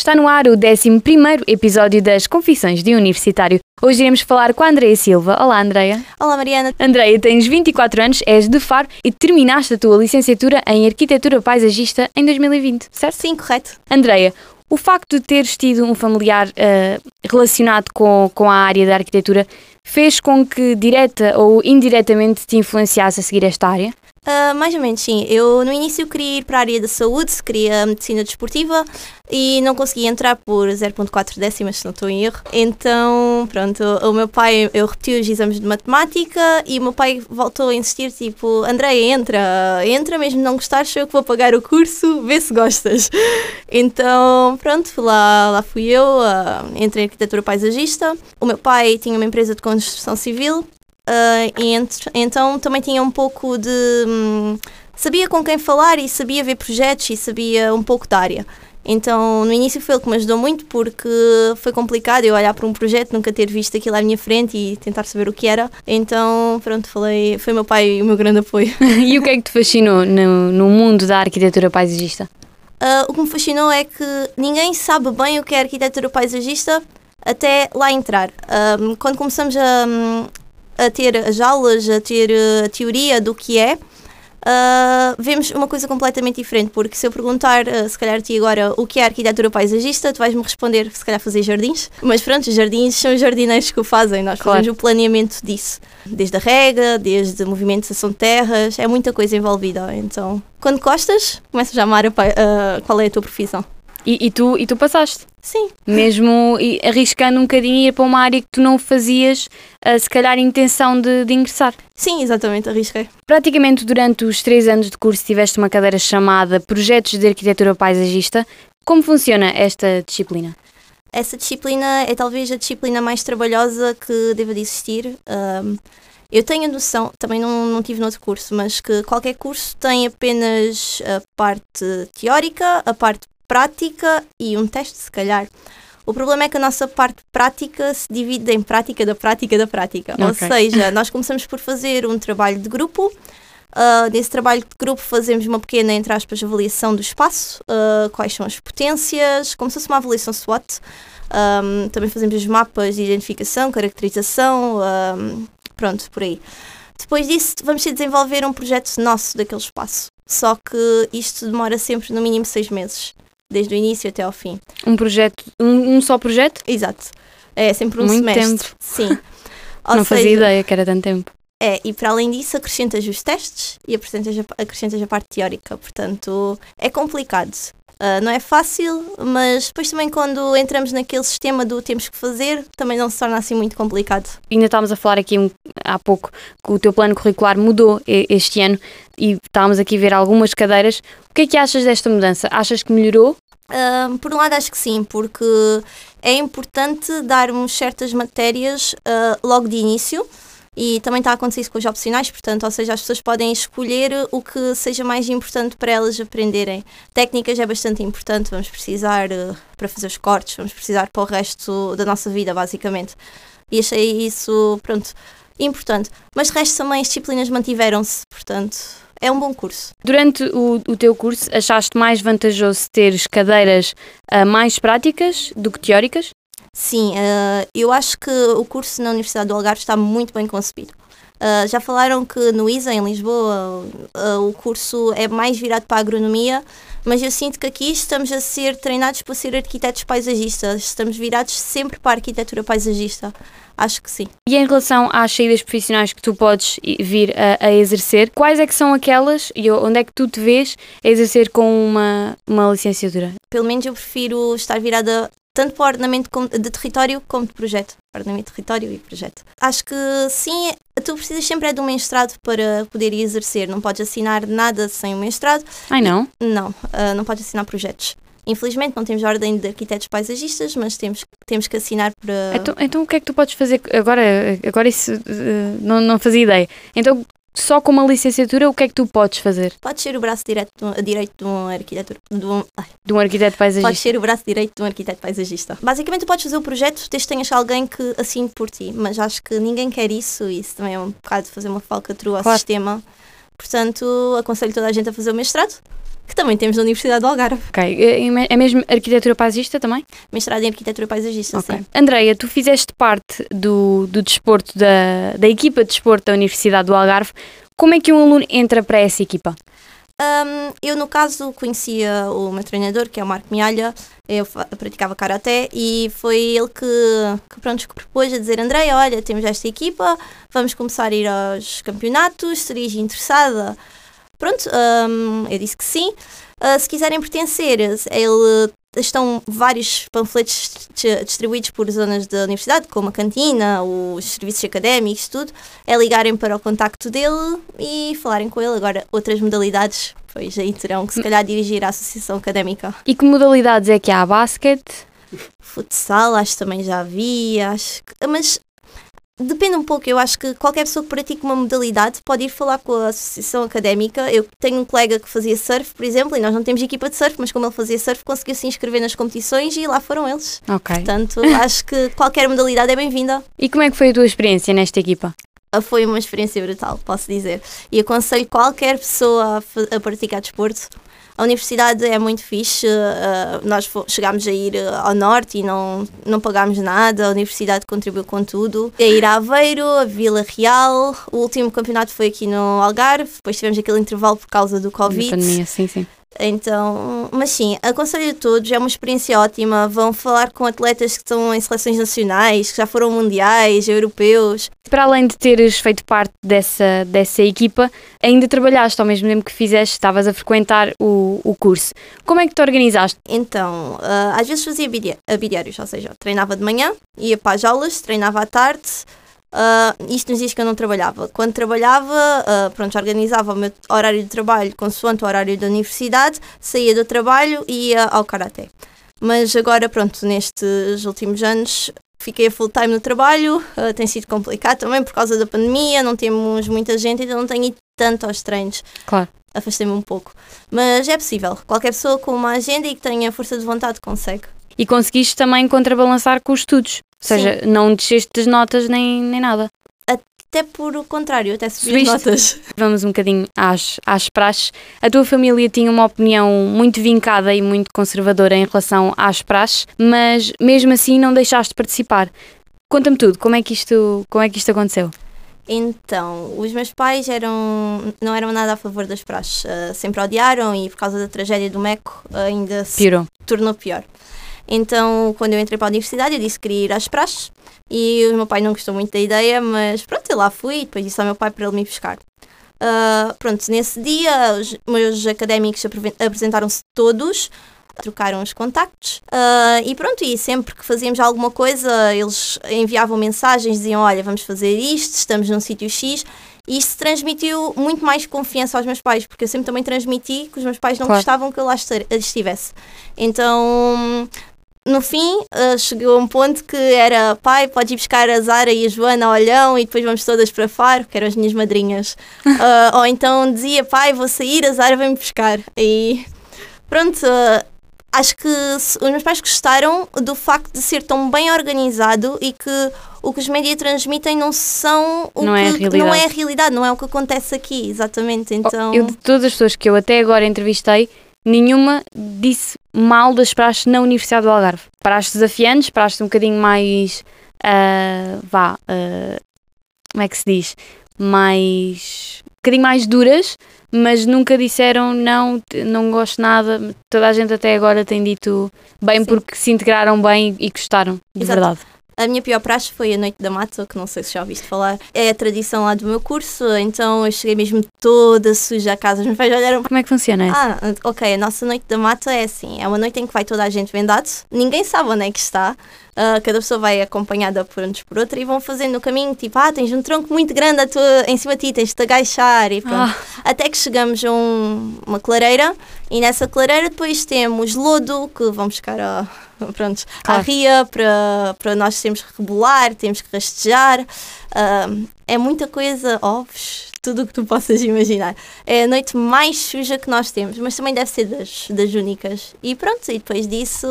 Está no ar o 11 episódio das Confissões de Universitário. Hoje iremos falar com a Andreia Silva. Olá, Andreia. Olá, Mariana. Andreia, tens 24 anos, és de Faro e terminaste a tua licenciatura em Arquitetura Paisagista em 2020, certo? Sim, correto. Andreia, o facto de teres tido um familiar uh, relacionado com, com a área da arquitetura fez com que, direta ou indiretamente, te influenciasse a seguir esta área? Uh, mais ou menos, sim. Eu no início queria ir para a área da saúde, queria medicina desportiva e não conseguia entrar por 0.4 décimas, se não estou em erro. Então, pronto, o, o meu pai, eu repeti os exames de matemática e o meu pai voltou a insistir, tipo, Andréia, entra, entra, mesmo não gostares, sou eu que vou pagar o curso, vê se gostas. Então, pronto, lá, lá fui eu, uh, entrei em arquitetura paisagista. O meu pai tinha uma empresa de construção civil Uh, entre, então também tinha um pouco de. Hum, sabia com quem falar e sabia ver projetos e sabia um pouco da área. Então, no início foi ele que me ajudou muito porque foi complicado eu olhar para um projeto, nunca ter visto aquilo à minha frente e tentar saber o que era. Então, pronto, falei, foi meu pai o meu grande apoio. e o que é que te fascinou no, no mundo da arquitetura paisagista? Uh, o que me fascinou é que ninguém sabe bem o que é arquitetura paisagista até lá entrar. Um, quando começamos a, hum, a ter as aulas, a ter eh, a teoria do que é, Uh, vemos uma coisa completamente diferente, porque se eu perguntar, uh, se calhar a ti agora, o que é arquitetura paisagista, tu vais-me responder, se calhar, fazer jardins. Mas pronto, os jardins são os jardineiros que o fazem, nós claro. fazemos o planeamento disso. Desde a rega, desde a movimentação de terras, é muita coisa envolvida. Então, quando gostas, começas a amar a, uh, qual é a tua profissão. E, e, tu, e tu passaste? Sim. Mesmo arriscando um bocadinho ir para uma área que tu não fazias, uh, se calhar, intenção de, de, ingressar. Sim, exatamente, arrisquei. Praticamente durante os três anos de curso tiveste uma cadeira chamada Projetos de Arquitetura Paisagista. Como funciona esta disciplina? Essa disciplina é talvez a disciplina mais trabalhosa que deva de existir. Um, eu tenho a noção, também não, não tive no outro curso, mas que qualquer curso tem apenas a parte teórica, a parte prática e um teste, se calhar. O problema é que a nossa parte prática se divide em prática da prática da prática. Okay. Ou seja, nós começamos por fazer um trabalho de grupo. Uh, nesse trabalho de grupo fazemos uma pequena, entre aspas, avaliação do espaço, uh, quais são as potências, como se fosse uma avaliação SWOT. Um, também fazemos os mapas de identificação, caracterização, um, pronto, por aí. Depois disso, vamos desenvolver um projeto nosso daquele espaço. Só que isto demora sempre no mínimo seis meses desde o início até ao fim. Um projeto, um, um só projeto? Exato. É sempre um Muito semestre. Tempo. Sim. Ou Não seja, fazia ideia que era tanto tempo. É, e para além disso acrescentas os testes e acrescentas a, acrescentas a parte teórica, portanto é complicado. Uh, não é fácil, mas depois também quando entramos naquele sistema do temos que fazer, também não se torna assim muito complicado. Ainda estávamos a falar aqui um, há pouco que o teu plano curricular mudou este ano e estávamos aqui a ver algumas cadeiras. O que é que achas desta mudança? Achas que melhorou? Uh, por um lado acho que sim, porque é importante darmos certas matérias uh, logo de início e também está a acontecer isso com os opcionais, portanto, ou seja, as pessoas podem escolher o que seja mais importante para elas aprenderem. Técnicas é bastante importante, vamos precisar uh, para fazer os cortes, vamos precisar para o resto da nossa vida, basicamente. E achei isso, pronto, importante. Mas de resto também as disciplinas mantiveram-se, portanto, é um bom curso. Durante o, o teu curso, achaste mais vantajoso teres cadeiras uh, mais práticas do que teóricas? Sim, uh, eu acho que o curso na Universidade do Algarve está muito bem concebido. Uh, já falaram que no ISA, em Lisboa, uh, o curso é mais virado para a agronomia, mas eu sinto que aqui estamos a ser treinados para ser arquitetos paisagistas, estamos virados sempre para a arquitetura paisagista. Acho que sim. E em relação às saídas profissionais que tu podes vir a, a exercer, quais é que são aquelas e onde é que tu te vês a exercer com uma, uma licenciatura? Pelo menos eu prefiro estar virada tanto para o ordenamento de território como de projeto. Ordenamento de território e projeto. Acho que sim, tu precisas sempre é de um mestrado para poder exercer. Não podes assinar nada sem um mestrado. Ai não? Não, uh, não podes assinar projetos. Infelizmente não temos ordem de arquitetos paisagistas, mas temos, temos que assinar para. Então, então o que é que tu podes fazer agora? Agora isso uh, não, não fazia ideia. Então só com uma licenciatura, o que é que tu podes fazer Podes ser o braço direito, direito de um arquiteto. De um, ai, de um arquiteto paisagista? Podes ser o braço direito de um arquiteto paisagista. Basicamente, tu podes fazer o projeto desde que tenhas alguém que assine por ti, mas acho que ninguém quer isso isso também é um bocado fazer uma falcatrua ao Claro. sistema. Portanto, aconselho toda a gente a fazer o mestrado, que também temos na Universidade do Algarve. Ok. É é mesmo arquitetura paisagista também? Mestrado em Arquitetura Paisagista, Ok. sim. Andreia, tu fizeste parte do, do desporto, da, da equipa de desporto da Universidade do Algarve. Como é que um aluno entra para essa equipa? Um, eu, no caso, conhecia o meu treinador, que é o Marco Mialha. Eu praticava karaté e foi ele que, que pronto, que propôs a dizer: André, olha, temos esta equipa, vamos começar a ir aos campeonatos, serias interessada? Pronto, um, eu disse que sim. Uh, se quiserem pertencer, ele, estão vários panfletos dis- distribuídos por zonas da universidade, como a cantina, os serviços académicos, tudo. É ligarem para o contacto dele e falarem com ele. Agora, outras modalidades, pois aí terão que se calhar dirigir à associação académica. E que modalidades é que há? Basquete? Futsal, acho que também já vi, acho que... Mas depende um pouco, eu acho que qualquer pessoa que pratique uma modalidade pode ir falar com a associação académica. Eu tenho um colega que fazia surf, por exemplo, e nós não temos equipa de surf, mas como ele fazia surf, conseguiu se inscrever nas competições e lá foram eles. Ok. Portanto, acho que qualquer modalidade é bem-vinda. E como é que foi a tua experiência nesta equipa? Ah, Foi uma experiência brutal, posso dizer. E aconselho qualquer pessoa a, a praticar desporto. A universidade é muito fixe. ah, nós chegámos a ir ah, ao norte e não, não pagámos nada. A universidade contribuiu com tudo. A ir a Aveiro, a Vila Real. O último campeonato foi aqui no Algarve. Depois tivemos aquele intervalo por causa do Covid. pandemia, sim, sim. Então, mas sim, aconselho a todos, é uma experiência ótima. Vão falar com atletas que estão em seleções nacionais, que já foram mundiais, europeus. Para além de teres feito parte dessa, dessa equipa, ainda trabalhaste ao mesmo tempo que fizeste, estavas a frequentar o, o curso. Como é que te organizaste? Então, ah, às vezes fazia bidi- a bidiários, ou seja, treinava de manhã, ia para as aulas, treinava à tarde. Ah, isto nos dias que eu não trabalhava. Quando trabalhava, ah, pronto, organizava o meu horário de trabalho consoante o horário da universidade, saía do trabalho e ia ao karaté. Mas agora, pronto, nestes últimos anos fiquei full time no trabalho, ah, tem sido complicado também por causa da pandemia, não temos muita gente, então não tenho ido tanto aos treinos Claro. afastei-me um pouco. Mas é possível. Qualquer pessoa com uma agenda e que tenha força de vontade consegue. E conseguiste também contrabalançar com os estudos. Ou seja, não desceste das notas nem, nem nada. Até por o contrário, até subir Subiste? notas. Vamos um bocadinho às, às praxes. A tua família tinha uma opinião muito vincada e muito conservadora em relação às praxes, mas mesmo assim não deixaste de participar. Conta-me tudo, como é que isto, como é que isto aconteceu? Então, os meus pais eram, não eram nada a favor das praxes. Ah, sempre odiaram e por causa da tragédia do Meco ainda se Piorou. tornou pior. Então, quando eu entrei para a universidade, eu disse que queria ir às praxes e o meu pai não gostou muito da ideia, mas pronto, eu lá fui e depois disse ao meu pai para ele me buscar. Ah, pronto, nesse dia, os meus académicos apresentaram-se todos, trocaram os contactos ah, e pronto, e sempre que fazíamos alguma coisa, eles enviavam mensagens, diziam: Olha, vamos fazer isto, estamos num sítio X. E isto transmitiu muito mais confiança aos meus pais, porque eu sempre também transmiti que os meus pais não Claro. gostavam que eu lá estivesse. Então, no fim, eh, chegou a um ponto que era pai, pode ir buscar a Zara e a Joana ao Olhão e depois vamos todas para Faro, que eram as minhas madrinhas. Ah, ou então dizia, pai, vou sair, a Zara vem-me buscar. E pronto, eh, acho que os meus pais gostaram do facto de ser tão bem organizado e que o que os média transmitem não são o Não que é a não realidade. é a realidade, não é o que acontece aqui, exatamente. Então, Eu, de todas as pessoas que eu até agora entrevistei, nenhuma disse mal das praxes na Universidade do Algarve. Praxes desafiantes, praxes um bocadinho mais. ah, vá. ah, como é que se diz? Mais. um bocadinho mais duras, mas nunca disseram não, não gosto nada. Toda a gente até agora tem dito bem Sim. porque se integraram bem e gostaram, de Exato. verdade. A minha pior praxe foi a Noite da Mata, que não sei se já ouviste falar. É a tradição lá do meu curso, então eu cheguei mesmo toda suja a casa. Os meus pais olharam Como é que funciona isso? Ah, ok, a nossa Noite da Mata é assim: é uma noite em que vai toda a gente vendado, ninguém sabe onde é que está, ah, cada pessoa vai acompanhada por uns por outra e vão fazendo o caminho, tipo, ah, tens um tronco muito grande tua- em cima de ti, tens de te agachar e pronto. Ah, Até que chegamos a um- uma clareira e nessa clareira depois temos lodo que vão buscar a- pronto, Claro. à ria para, para nós temos que rebolar, temos que rastejar. Ahm, é muita coisa, ovos, tudo o que tu possas imaginar. É a noite mais suja que nós temos, mas também deve ser das, das únicas. E pronto, e depois disso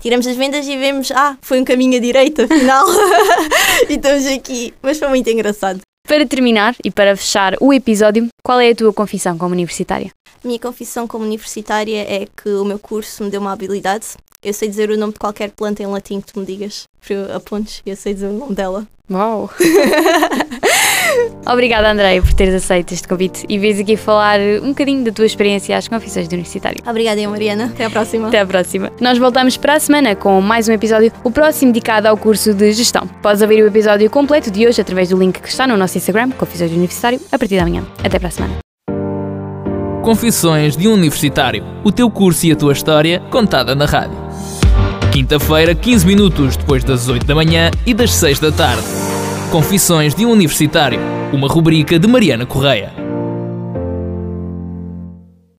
tiramos as vendas e vemos, ah, foi um caminho à direita, afinal. e estamos aqui. Mas foi muito engraçado. Para terminar e para fechar o episódio, qual é a tua confissão como universitária? Minha confissão como universitária é que o meu curso me deu uma habilidade. Eu sei dizer o nome de qualquer planta em latim que tu me digas, para eu apontes, e eu sei dizer o nome dela. Uau! Obrigada, Andréia, por teres aceito este convite e vês aqui falar um bocadinho da tua experiência às confissões do universitário. Obrigada, Mariana. Até à próxima. Até à próxima. Nós voltamos para a semana com mais um episódio, o próximo dedicado ao curso de gestão. Podes ouvir o episódio completo de hoje através do link que está no nosso Instagram, Confissões do Universitário, a partir da manhã. Até para a semana. Confissões de um Universitário. O teu curso e a tua história contada na rádio. Quinta-feira, 15 minutos depois das 8 da manhã e das 6 da tarde. Confissões de um Universitário. Uma rubrica de Mariana Correia.